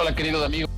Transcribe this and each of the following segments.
Hola, queridos amigos.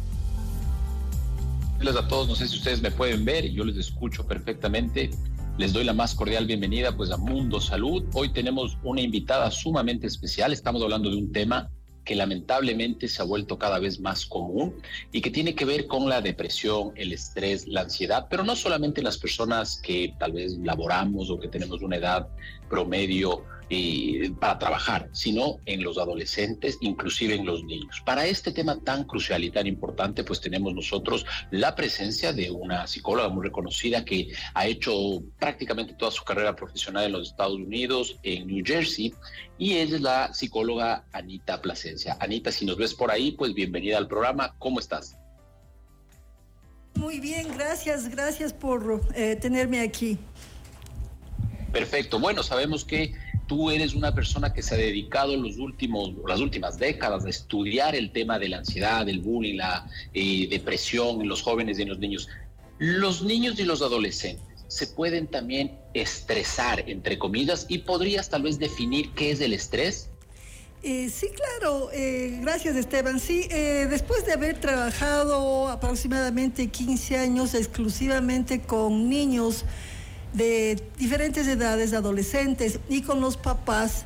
a todos, no sé si ustedes me pueden ver, yo les escucho perfectamente. Les doy la más cordial bienvenida pues a Mundo Salud. Hoy tenemos una invitada sumamente especial. Estamos hablando de un tema que lamentablemente se ha vuelto cada vez más común y que tiene que ver con la depresión, el estrés, la ansiedad, pero no solamente las personas que tal vez laboramos o que tenemos una edad promedio eh, para trabajar, sino en los adolescentes, inclusive en los niños. Para este tema tan crucial y tan importante, pues tenemos nosotros la presencia de una psicóloga muy reconocida que ha hecho prácticamente toda su carrera profesional en los Estados Unidos, en New Jersey, y es la psicóloga Anita Plasencia. Anita, si nos ves por ahí, pues bienvenida al programa. ¿Cómo estás? Muy bien, gracias, gracias por eh, tenerme aquí. Perfecto. Bueno, sabemos que tú eres una persona que se ha dedicado los últimos, las últimas décadas a estudiar el tema de la ansiedad, el bullying, la eh, depresión en los jóvenes y en los niños. Los niños y los adolescentes se pueden también estresar, entre comillas, y podrías tal vez definir qué es el estrés. Eh, sí, claro. Eh, gracias, Esteban. Sí, después de haber trabajado aproximadamente 15 años exclusivamente con niños, de diferentes edades, adolescentes y con los papás.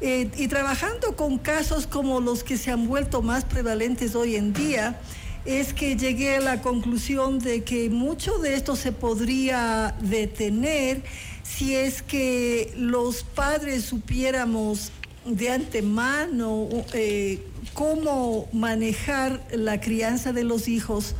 Eh, y trabajando con casos como los que se han vuelto más prevalentes hoy en día, es que llegué a la conclusión de que mucho de esto se podría detener si es que los padres supiéramos de antemano eh, cómo manejar la crianza de los hijos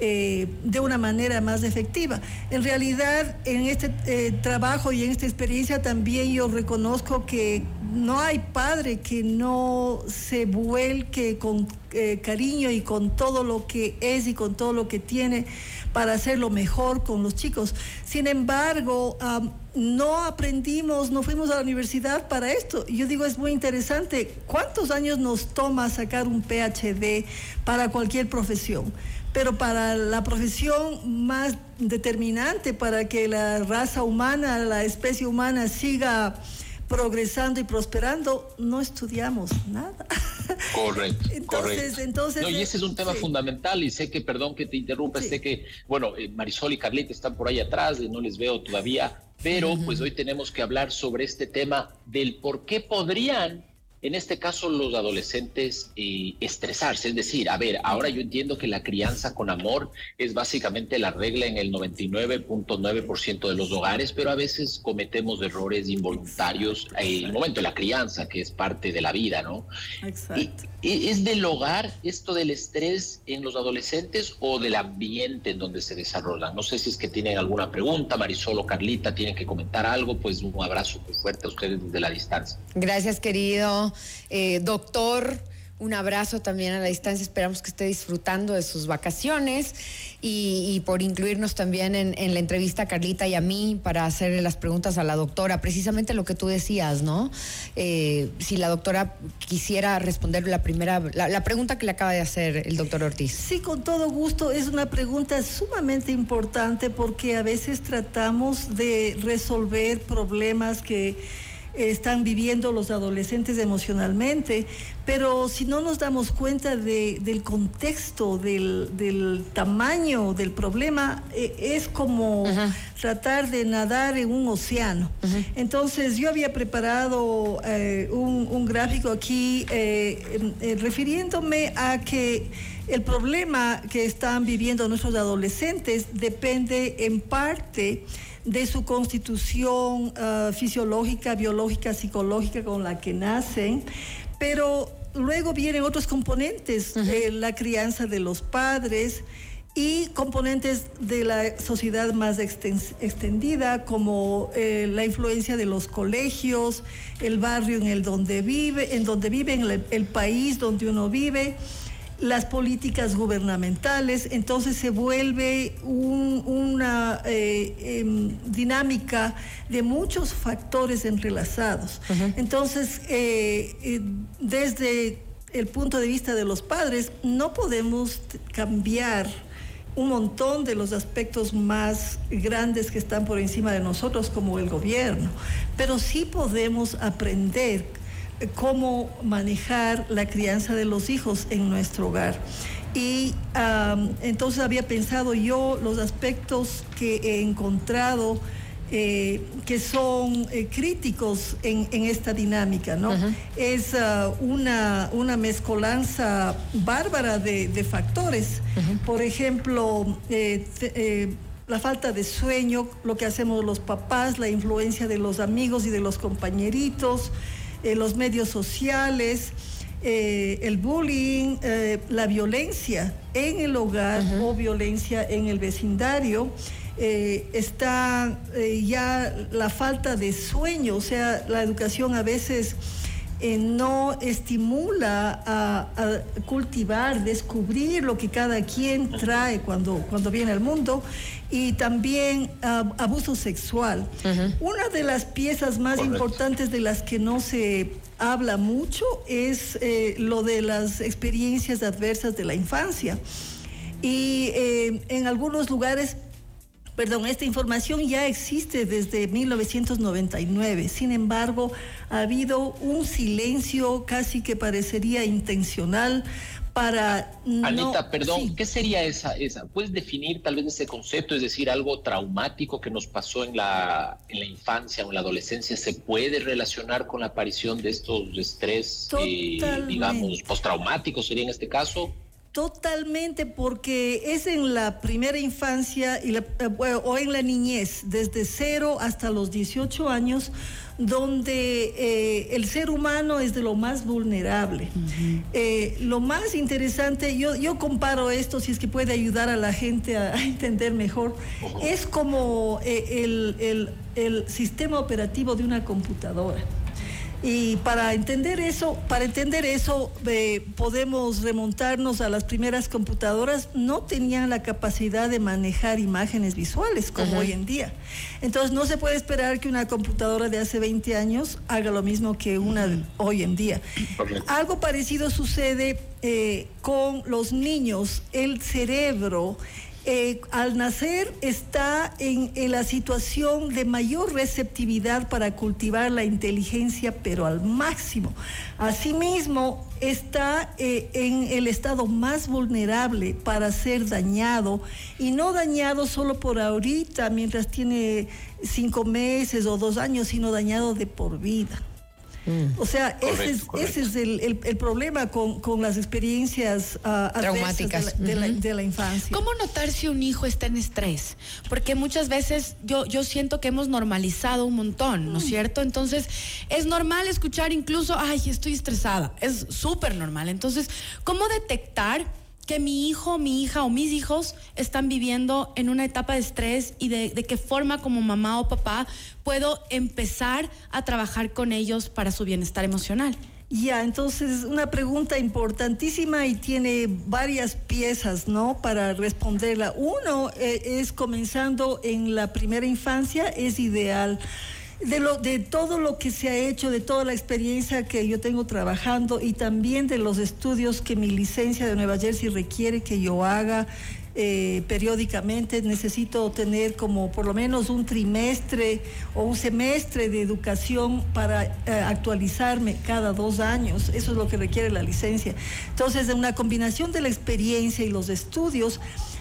eh, de una manera más efectiva. En realidad, en este eh, trabajo y en esta experiencia también yo reconozco que no hay padre que no se vuelque con eh, cariño y con todo lo que es y con todo lo que tiene para hacerlo mejor con los chicos. Sin embargo, no aprendimos, no fuimos a la universidad para esto. Yo digo, es muy interesante, ¿cuántos años nos toma sacar un PhD para cualquier profesión? Pero para la profesión más determinante para que la raza humana, la especie humana siga progresando y prosperando, no estudiamos nada. Correcto. entonces, entonces. No, y ese es un tema fundamental y sé que, perdón que te interrumpa, sé que, bueno, eh, Marisol y Carlita están por ahí atrás, no les veo todavía, pero pues hoy tenemos que hablar sobre este tema del por qué podrían en este caso los adolescentes eh, estresarse, es decir, a ver, ahora yo entiendo que la crianza con amor es básicamente la regla en el 99.9% de los hogares, pero a veces cometemos errores involuntarios en el momento de la crianza, que es parte de la vida, ¿no? Exacto. ¿Es del hogar esto del estrés en los adolescentes o del ambiente en donde se desarrollan? No sé si es que tienen alguna pregunta, Marisol o Carlita tienen que comentar algo, pues un abrazo muy fuerte a ustedes desde la distancia. Gracias, querido eh, doctor. Un abrazo también a la distancia. Esperamos que esté disfrutando de sus vacaciones y, por incluirnos también en, la entrevista a Carlita y a mí para hacerle las preguntas a la doctora. Precisamente lo que tú decías, ¿no? Eh, si la doctora quisiera responder la primera, la, pregunta que le acaba de hacer el doctor Ortiz. Sí, con todo gusto. Es una pregunta sumamente importante porque a veces tratamos de resolver problemas que están viviendo los adolescentes emocionalmente, pero si no nos damos cuenta del contexto, del, tamaño del problema, eh, es como tratar de nadar en un océano. Entonces yo había preparado eh, un, gráfico aquí eh, refiriéndome a que el problema que están viviendo nuestros adolescentes depende en parte de su constitución ah, fisiológica, biológica, psicológica con la que nacen, pero luego vienen otros componentes, de la crianza de los padres y componentes de la sociedad más extendida, como eh, la influencia de los colegios, el barrio en el donde vive, en donde vive, el país donde uno vive las políticas gubernamentales, entonces se vuelve una eh, em, dinámica de muchos factores entrelazados. Entonces, eh, eh, desde el punto de vista de los padres, no podemos cambiar un montón de los aspectos más grandes que están por encima de nosotros como el gobierno, pero sí podemos aprender cómo manejar la crianza de los hijos en nuestro hogar. Y entonces había pensado yo los aspectos que he encontrado eh, que son eh, críticos en, esta dinámica, ¿no? Es ah, una, una mezcolanza bárbara de, factores. Por ejemplo, eh, la falta de sueño, lo que hacemos los papás, la influencia de los amigos y de los compañeritos, los medios sociales. el bullying, la violencia en el hogar o violencia en el vecindario, eh, está eh, ya la falta de sueño, o sea, la educación a veces eh, no estimula a, cultivar, descubrir lo que cada quien trae cuando, cuando viene al mundo y también abuso sexual. Una de las piezas más importantes de las que no se habla mucho es lo de las experiencias adversas de la infancia. Y en algunos lugares perdón, esta información ya existe desde 1999. Sin embargo, ha habido un silencio casi que parecería intencional para... Anita, perdón, ¿qué sería esa, esa? ¿Puedes definir tal vez ese concepto? Es decir, algo traumático que nos pasó en la, en la infancia o en la adolescencia, ¿se puede relacionar con la aparición de estos estrés, eh, digamos, postraumáticos sería en este caso? Totalmente, porque es en la primera infancia y eh, o en la niñez, desde cero hasta los 18 años, donde eh, el ser humano es de lo más vulnerable. Eh, lo más interesante, yo, yo comparo esto, si es que puede ayudar a la gente a, entender mejor, es como el, el sistema operativo de una computadora. Y para entender eso, para entender eso eh, podemos remontarnos a las primeras computadoras, no tenían la capacidad de manejar imágenes visuales como hoy en día. Entonces no se puede esperar que una computadora de hace 20 años haga lo mismo que una hoy en día. Algo parecido sucede eh, con los niños. El cerebro eh, al nacer está en, la situación de mayor receptividad para cultivar la inteligencia, pero al máximo. Asimismo, está eh, en el estado más vulnerable para ser dañado y no dañado solo por ahorita, mientras tiene cinco meses o dos años, sino dañado de por vida. Mm. O sea, ese es, ese es el, problema con, las experiencias uh, traumáticas de la, infancia. ¿Cómo notar si un hijo está en estrés? Porque muchas veces yo, yo siento que hemos normalizado un montón, ¿no es mm. cierto? Entonces, es normal escuchar incluso, ay, estoy estresada. Es súper normal. Entonces, ¿cómo detectar? Que mi hijo, mi hija o mis hijos están viviendo en una etapa de estrés y de, qué forma como mamá o papá puedo empezar a trabajar con ellos para su bienestar emocional. Ya, entonces una pregunta importantísima y tiene varias piezas, ¿no? Para responderla. Uno eh, es comenzando en la primera infancia, es ideal de, lo, de todo lo que se ha hecho, de toda la experiencia que yo tengo trabajando y también de los estudios que mi licencia de Nueva Jersey requiere que yo haga eh, periódicamente, necesito tener como por lo menos un trimestre o un semestre de educación para eh, actualizarme cada dos años. Eso es lo que requiere la licencia. Entonces, de una combinación de la experiencia y los estudios,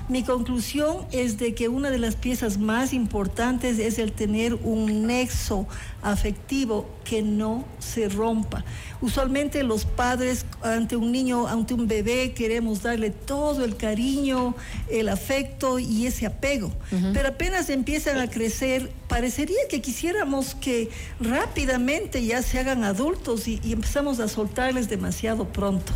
mi conclusión es de que una de las piezas más importantes es el tener un nexo afectivo que no se rompa. Usualmente los padres ante un niño, ante un bebé, queremos darle todo el cariño, el afecto y ese apego. Pero apenas empiezan a crecer, parecería que quisiéramos que rápidamente ya se hagan adultos y, empezamos a soltarles demasiado pronto.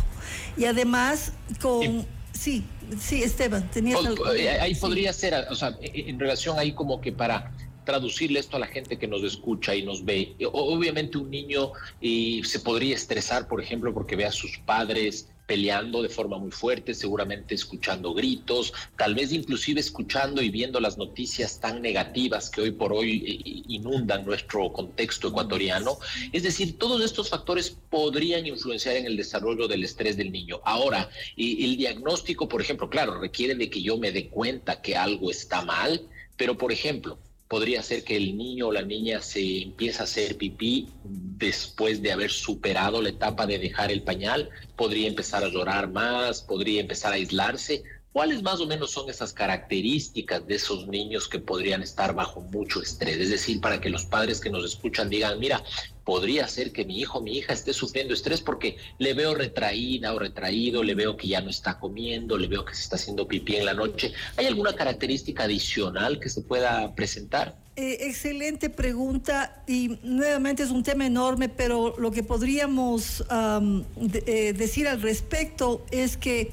Y además con... Sí, sí, Esteban, tenías algo. Eh, ahí podría ser, o sea, en relación ahí como que para traducirle esto a la gente que nos escucha y nos ve. Obviamente un niño y se podría estresar, por ejemplo, porque ve a sus padres peleando de forma muy fuerte, seguramente escuchando gritos, tal vez inclusive escuchando y viendo las noticias tan negativas que hoy por hoy eh, inundan nuestro contexto ecuatoriano. Es decir, todos estos factores podrían influenciar en el desarrollo del estrés del niño. Ahora, el diagnóstico, por ejemplo, claro, requiere de que yo me dé cuenta que algo está mal, pero por ejemplo, podría ser que el niño o la niña se empiece a hacer pipí después de haber superado la etapa de dejar el pañal, podría empezar a llorar más, podría empezar a aislarse. ¿Cuáles más o menos son esas características de esos niños que podrían estar bajo mucho estrés? Es decir, para que los padres que nos escuchan digan, mira, podría ser que mi hijo o mi hija esté sufriendo estrés porque le veo retraída o retraído, le veo que ya no está comiendo, le veo que se está haciendo pipí en la noche. ¿Hay alguna característica adicional que se pueda presentar? Eh, excelente pregunta y nuevamente es un tema enorme, pero lo que podríamos eh, decir al respecto es que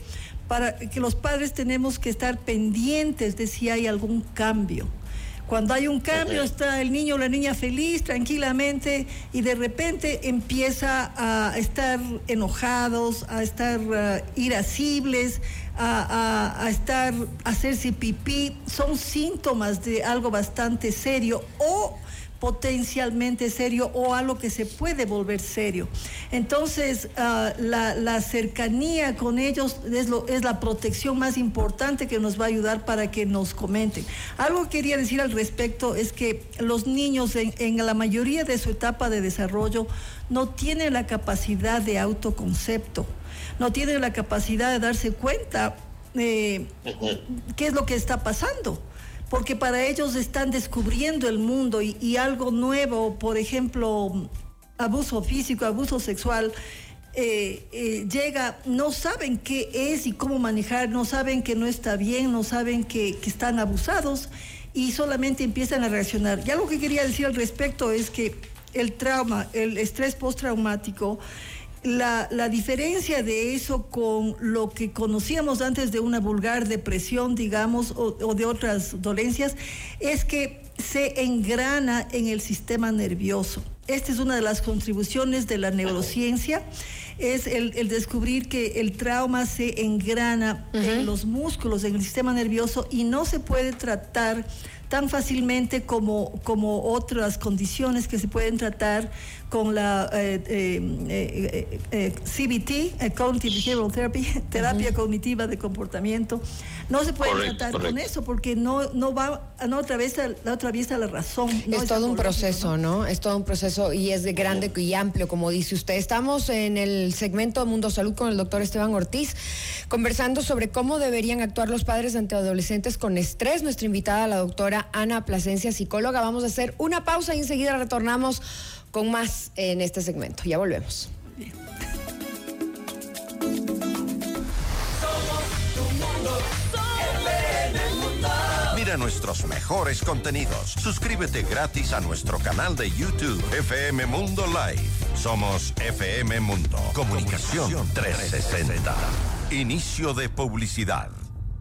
para que los padres tenemos que estar pendientes de si hay algún cambio. Cuando hay un cambio, está el niño o la niña feliz, tranquilamente, y de repente empieza a estar enojados, a estar uh, irascibles, a, a, estar, a hacerse pipí. Son síntomas de algo bastante serio. O potencialmente serio o algo que se puede volver serio. Entonces, ah, la, cercanía con ellos es, lo, es la protección más importante que nos va a ayudar para que nos comenten. Algo que quería decir al respecto es que los niños en, en la mayoría de su etapa de desarrollo no tienen la capacidad de autoconcepto, no tienen la capacidad de darse cuenta de qué es lo que está pasando porque para ellos están descubriendo el mundo y, algo nuevo, por ejemplo, abuso físico, abuso sexual, eh, eh, llega, no saben qué es y cómo manejar, no saben que no está bien, no saben que, que, están abusados y solamente empiezan a reaccionar. Y algo que quería decir al respecto es que el trauma, el estrés postraumático, la, la, diferencia de eso con lo que conocíamos antes de una vulgar depresión, digamos, o, de otras dolencias, es que se engrana en el sistema nervioso. Esta es una de las contribuciones de la neurociencia, es el, descubrir que el trauma se engrana en los músculos, en el sistema nervioso y no se puede tratar tan fácilmente como, como otras condiciones que se pueden tratar con la eh, eh, eh, CBT, Cognitive Behavioral Therapy, terapia cognitiva de comportamiento. No se puede tratar con eso porque no, no va, no atraviesa, no atraviesa la razón. es todo un proceso, ¿no? Es todo un proceso y es de grande y amplio, como dice usted. Estamos en el segmento Mundo Salud con el doctor Esteban Ortiz, conversando sobre cómo deberían actuar los padres ante adolescentes con estrés. Nuestra invitada, la doctora Ana Plasencia, psicóloga. Vamos a hacer una pausa y enseguida retornamos con más en este segmento. Ya volvemos. Mira nuestros mejores contenidos. Suscríbete gratis a nuestro canal de YouTube FM Mundo Live. Somos FM Mundo. Comunicación 360. Inicio de publicidad.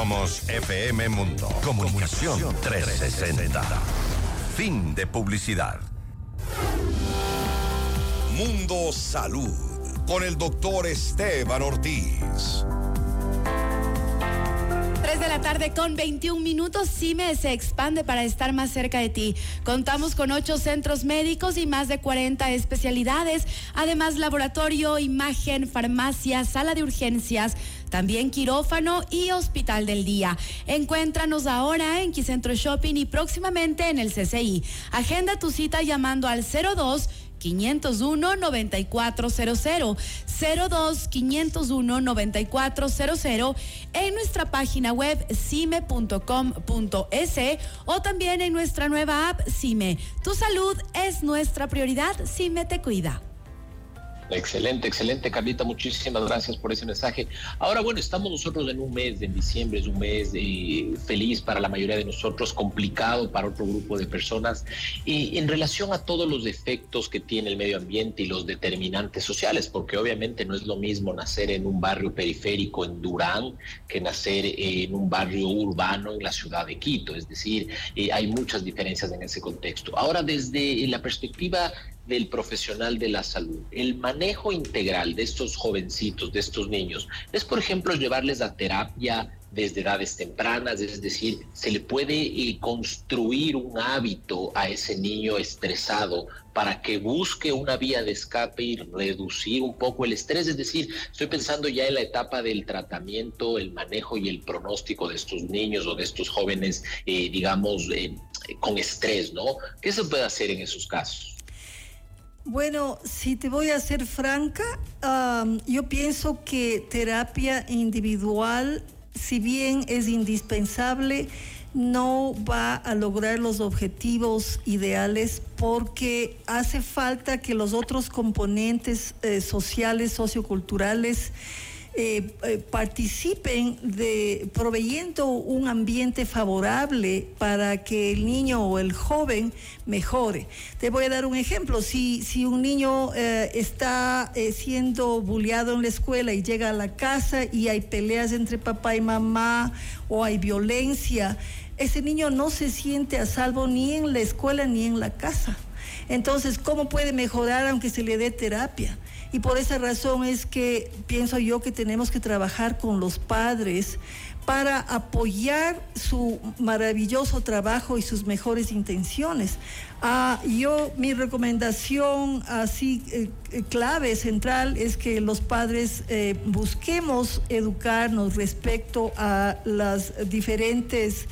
FM Mundo. Comunicación 360. Fin de publicidad. Mundo Salud. Con el doctor Esteban Ortiz. 3 de la tarde con 21 minutos, CIME se expande para estar más cerca de ti. Contamos con 8 centros médicos y más de 40 especialidades, además laboratorio, imagen, farmacia, sala de urgencias, también quirófano y hospital del día. Encuéntranos ahora en Quicentro Shopping y próximamente en el CCI. Agenda tu cita llamando al 02 501 9400 02 501 9400 en nuestra página web cime.com.es o también en nuestra nueva app Cime. Tu salud es nuestra prioridad, Cime te cuida. Excelente, excelente, Carlita. Muchísimas gracias por ese mensaje. Ahora, bueno, estamos nosotros en un mes, en diciembre, es un mes de, feliz para la mayoría de nosotros, complicado para otro grupo de personas. Y en relación a todos los defectos que tiene el medio ambiente y los determinantes sociales, porque obviamente no es lo mismo nacer en un barrio periférico en Durán que nacer en un barrio urbano en la ciudad de Quito. Es decir, eh, hay muchas diferencias en ese contexto. Ahora, desde la perspectiva del profesional de la salud. El manejo integral de estos jovencitos, de estos niños, es, por ejemplo, llevarles a terapia desde edades tempranas, es decir, se le puede eh, construir un hábito a ese niño estresado para que busque una vía de escape y reducir un poco el estrés, es decir, estoy pensando ya en la etapa del tratamiento, el manejo y el pronóstico de estos niños o de estos jóvenes, eh, digamos, eh, con estrés, ¿no? ¿Qué se puede hacer en esos casos? Bueno, si te voy a ser franca, yo pienso que terapia individual, si bien es indispensable, no va a lograr los objetivos ideales porque hace falta que los otros componentes eh, sociales, socioculturales, eh, eh, participen de proveyendo un ambiente favorable para que el niño o el joven mejore. Te voy a dar un ejemplo. Si, si un niño eh, está siendo bulleado en la escuela y llega a la casa y hay peleas entre papá y mamá o hay violencia, ese niño no se siente a salvo ni en la escuela ni en la casa. Entonces, ¿cómo puede mejorar aunque se le dé terapia? Y por esa razón es que pienso yo que tenemos que trabajar con los padres para apoyar su maravilloso trabajo y sus mejores intenciones. Ah, yo, mi recomendación así eh, eh, clave, central, es que los padres eh, busquemos educarnos respecto a las diferentes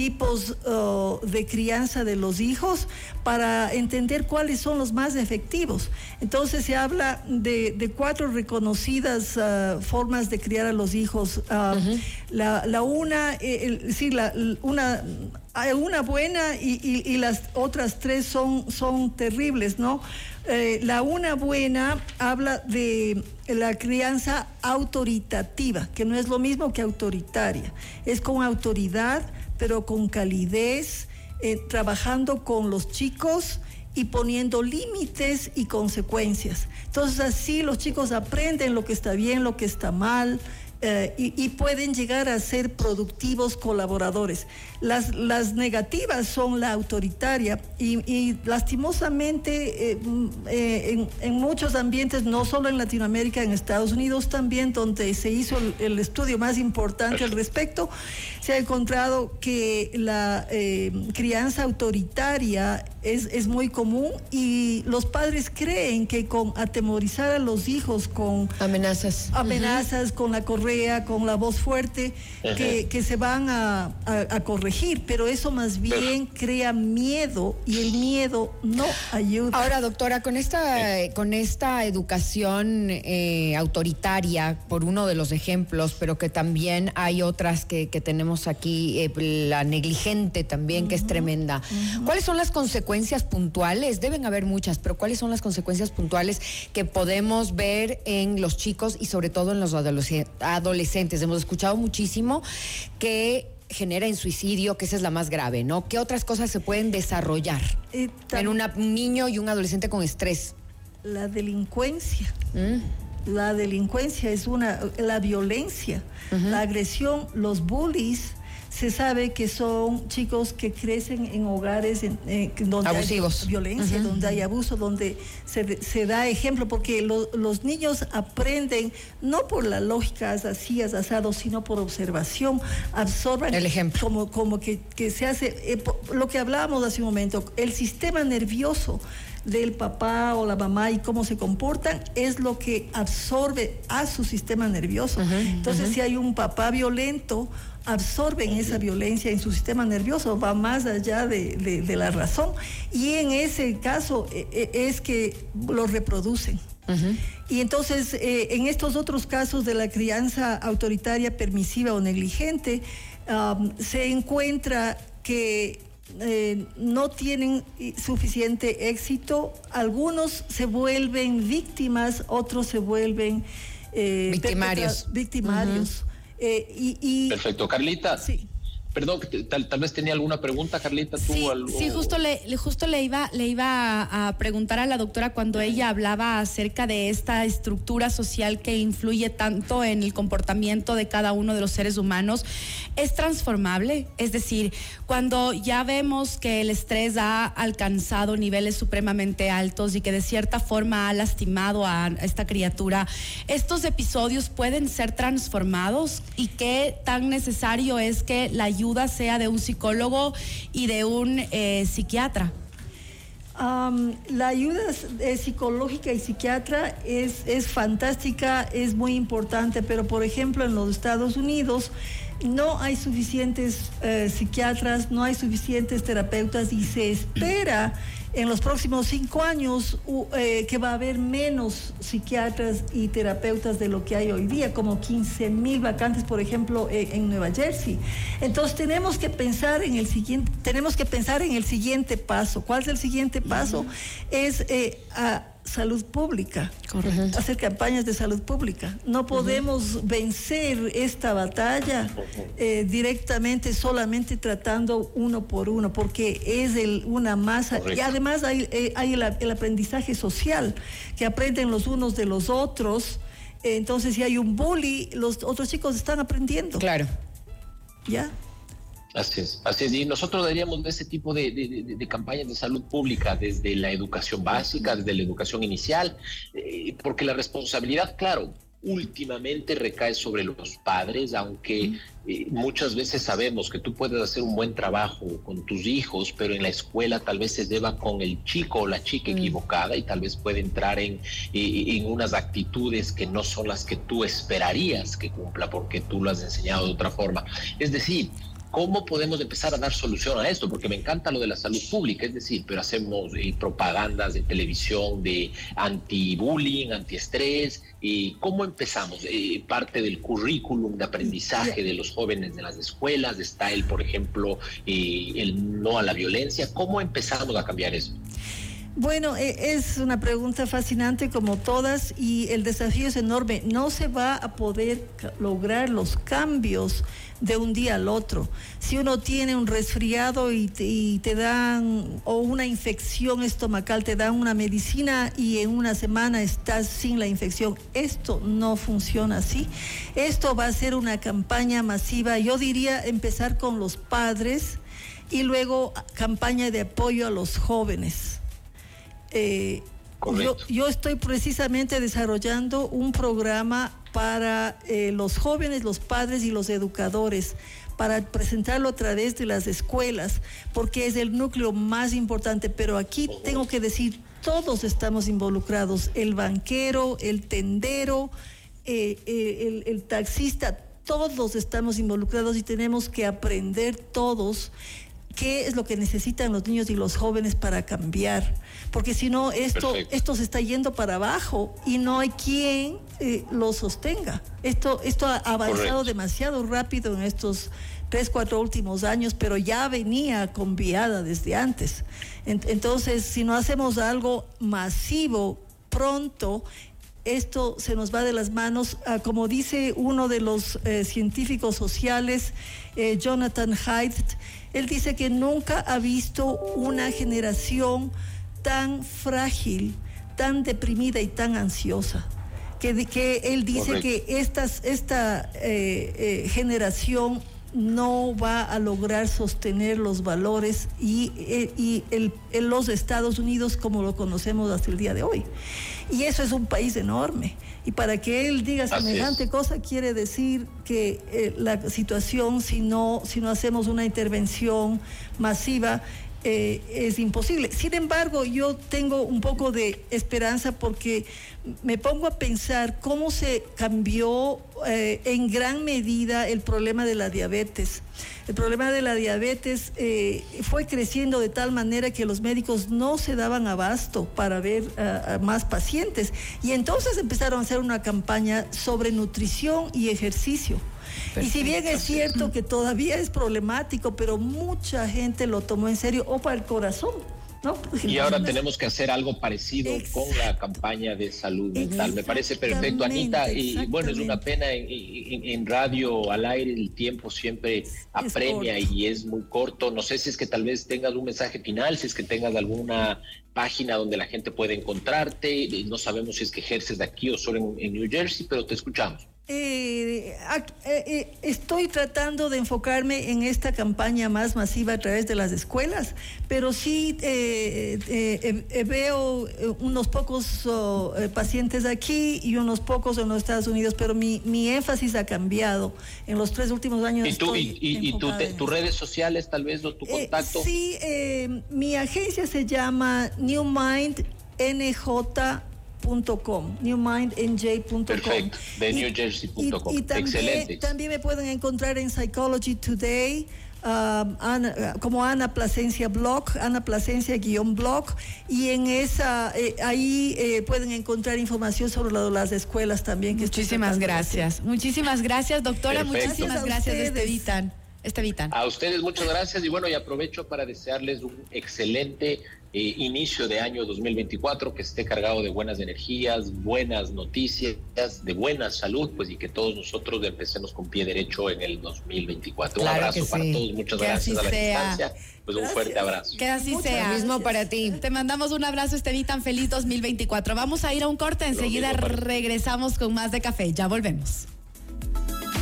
tipos uh, de crianza de los hijos para entender cuáles son los más efectivos. Entonces se habla de, cuatro reconocidas uh, formas de criar a los hijos. Uh, la, una, eh, sí, la, una, hay una buena y, las otras tres son, son terribles, ¿no? Eh, la una buena habla de la crianza autoritativa, que no es lo mismo que autoritaria, es con autoridad pero con calidez, eh, trabajando con los chicos y poniendo límites y consecuencias. Entonces así los chicos aprenden lo que está bien, lo que está mal, eh, y, pueden llegar a ser productivos colaboradores. Las, las negativas son la autoritaria y, lastimosamente eh, mm, eh, en, muchos ambientes, no solo en Latinoamérica, en Estados Unidos también, donde se hizo el, estudio más importante al respecto, se ha encontrado que la crianza autoritaria es, es muy común y los padres creen que con atemorizar a los hijos con amenazas, amenazas con la con la voz fuerte, que, se van a, corregir, pero eso más bien crea miedo y el miedo no ayuda. Ahora, doctora, con esta, con esta educación eh, autoritaria, por uno de los ejemplos, pero que también hay otras que, tenemos aquí, eh, la negligente también, que es tremenda. ¿Cuáles son las consecuencias puntuales? Deben haber muchas, pero ¿cuáles son las consecuencias puntuales que podemos ver en los chicos y sobre todo en los adolescentes? Adolescentes. Hemos escuchado muchísimo que genera en suicidio, que esa es la más grave, ¿no? ¿Qué otras cosas se pueden desarrollar en un niño y un adolescente con estrés? La delincuencia. Mm. La delincuencia es una, la violencia, la agresión, los bullies se sabe que son chicos que crecen en hogares en, donde hay violencia, donde hay abuso, donde se, da ejemplo, porque los niños aprenden no por la lógica así, asado, sino por observación, absorben el ejemplo. Como, como que, se hace, eh, lo que hablábamos hace un momento, el sistema nervioso del papá o la mamá y cómo se comportan es lo que absorbe a su sistema nervioso. Entonces, si hay un papá violento, absorben esa violencia en su sistema nervioso, va más allá de, la razón. Y en ese caso e, e, es que lo reproducen. Y entonces, eh, en estos otros casos de la crianza autoritaria, permisiva o negligente, se encuentra que eh, no tienen suficiente éxito, algunos se vuelven víctimas, otros se vuelven eh, victimarios. victimarios. y, Perfecto, Carlita. Sí. Perdón, tal, tal, vez tenía alguna pregunta, Carlita. ¿tú sí, sí, justo le, justo le iba, le iba a, preguntar a la doctora cuando ella hablaba acerca de esta estructura social que influye tanto en el comportamiento de cada uno de los seres humanos. ¿Es transformable? Es decir, cuando ya vemos que el estrés ha alcanzado niveles supremamente altos y que de cierta forma ha lastimado a esta criatura, ¿estos episodios pueden ser transformados? ¿Y qué tan necesario es que la ayuda sea de un psicólogo y de un eh, psiquiatra? la ayuda psicológica y psiquiatra es, es fantástica, es muy importante, pero por ejemplo en los Estados Unidos no hay suficientes eh, psiquiatras, no hay suficientes terapeutas y se espera en los próximos cinco años eh, que va a haber menos psiquiatras y terapeutas de lo que hay hoy día, como 15 mil vacantes, por ejemplo, en, Nueva Jersey. Entonces tenemos que pensar en el siguiente, tenemos que pensar en el siguiente paso. ¿Cuál es el siguiente paso? Es eh, a, salud pública, hacer campañas de salud pública. No podemos vencer esta batalla eh, directamente solamente tratando uno por uno, porque es el, una masa. Y además hay, eh, hay el, aprendizaje social, que aprenden los unos de los otros. entonces, si hay un bully, los otros chicos están aprendiendo. Claro. ¿Ya? Así es, así es. Y nosotros daríamos de ese tipo de, campañas de salud pública desde la educación básica, desde la educación inicial, eh, porque la responsabilidad, claro, últimamente recae sobre los padres, aunque eh, muchas veces sabemos que tú puedes hacer un buen trabajo con tus hijos, pero en la escuela tal vez se deba con el chico o la chica equivocada y tal vez puede entrar en, en unas actitudes que no son las que tú esperarías que cumpla porque tú lo has enseñado de otra forma. Es decir, ¿Cómo podemos empezar a dar solución a esto? Porque me encanta lo de la salud pública, es decir, pero hacemos eh, propagandas de televisión de anti-bullying, anti-estrés. y ¿Cómo empezamos? Eh, parte del currículum de aprendizaje de los jóvenes de las escuelas, está el, por ejemplo, eh, el no a la violencia. ¿Cómo empezamos a cambiar eso? Bueno, e, es una pregunta fascinante como todas y el desafío es enorme. No se va a poder lograr los cambios de un día al otro. Si uno tiene un resfriado y te, dan, o una infección estomacal, te dan una medicina y en una semana estás sin la infección. Esto no funciona así. Esto va a ser una campaña masiva. Yo diría empezar con los padres y luego campaña de apoyo a los jóvenes eh, yo, estoy precisamente desarrollando un programa para eh, los jóvenes, los padres y los educadores para presentarlo a través de las escuelas, porque es el núcleo más importante. Pero aquí tengo que decir, todos estamos involucrados, el banquero, el tendero, eh, el taxista, todos estamos involucrados y tenemos que aprender todos qué es lo que necesitan los niños y los jóvenes para cambiar, porque si no, esto, esto se está yendo para abajo y no hay quien eh, lo sostenga. Esto, esto ha avanzado demasiado rápido en estos tres, cuatro últimos años, pero ya venía con viada desde antes. entonces, si no hacemos algo masivo pronto, esto se nos va de las manos. Ah, como dice uno de los eh, científicos sociales, eh, Jonathan Haidt, él dice que nunca ha visto una generación tan frágil, tan deprimida y tan ansiosa. Que, que él dice que estas, esta eh, generación no va a lograr sostener los valores y, y el, los Estados Unidos como lo conocemos hasta el día de hoy. Y eso es un país enorme. Y para que él diga semejante cosa quiere decir que eh, la situación, si no, si no hacemos una intervención masiva, eh, es imposible. Sin embargo, yo tengo un poco de esperanza porque me pongo a pensar cómo se cambió eh, en gran medida el problema de la diabetes. El problema de la diabetes eh, fue creciendo de tal manera que los médicos no se daban abasto para ver a más pacientes y entonces empezaron a hacer una campaña sobre nutrición y ejercicio Y si bien es cierto que todavía es problemático, pero mucha gente lo tomó en serio, o para el corazón. Y ahora tenemos que hacer algo parecido con la campaña de salud mental. Me parece perfecto, Anita. Y bueno, es una pena en, radio al aire el tiempo siempre apremia y es muy corto. No sé si es que tal vez tengas un mensaje final, si es que tengas alguna página donde la gente puede encontrarte. No sabemos si es que ejerces de aquí o solo en New Jersey, pero te escuchamos. Eh, eh, eh, estoy tratando de enfocarme en esta campaña más masiva a través de las escuelas, pero sí veo unos pocos oh, pacientes aquí y unos pocos en los Estados Unidos, pero mi, mi énfasis ha cambiado en los tres últimos años. ¿Y, tú, y, tus redes sociales tal vez o tu contacto? sí, mi agencia se llama New Mind NJ newmindnj.com. Perfecto, de newjersey.com. Y, también, también me pueden encontrar en Psychology Today. Um, como Ana Plasencia Blog, Ana Plasencia guion blog, y en esa, eh, ahí eh, pueden encontrar información sobre las escuelas también. Que Muchísimas gracias. Muchísimas gracias, doctora. Muchísimas gracias, Estevitan. Estevitan. A ustedes muchas gracias y bueno, y aprovecho para desearles un excelente eh, inicio de año 2024 que esté cargado de buenas energías, buenas noticias, de buena salud, pues y que todos nosotros empecemos con pie derecho en el 2024. un abrazo para todos, muchas gracias a la distancia. Pues un fuerte abrazo. Que así sea. mismo para ti. Te mandamos un abrazo, Estevitan. Feliz 2024. Vamos a ir a un corte. Enseguida regresamos con más de café. Ya volvemos.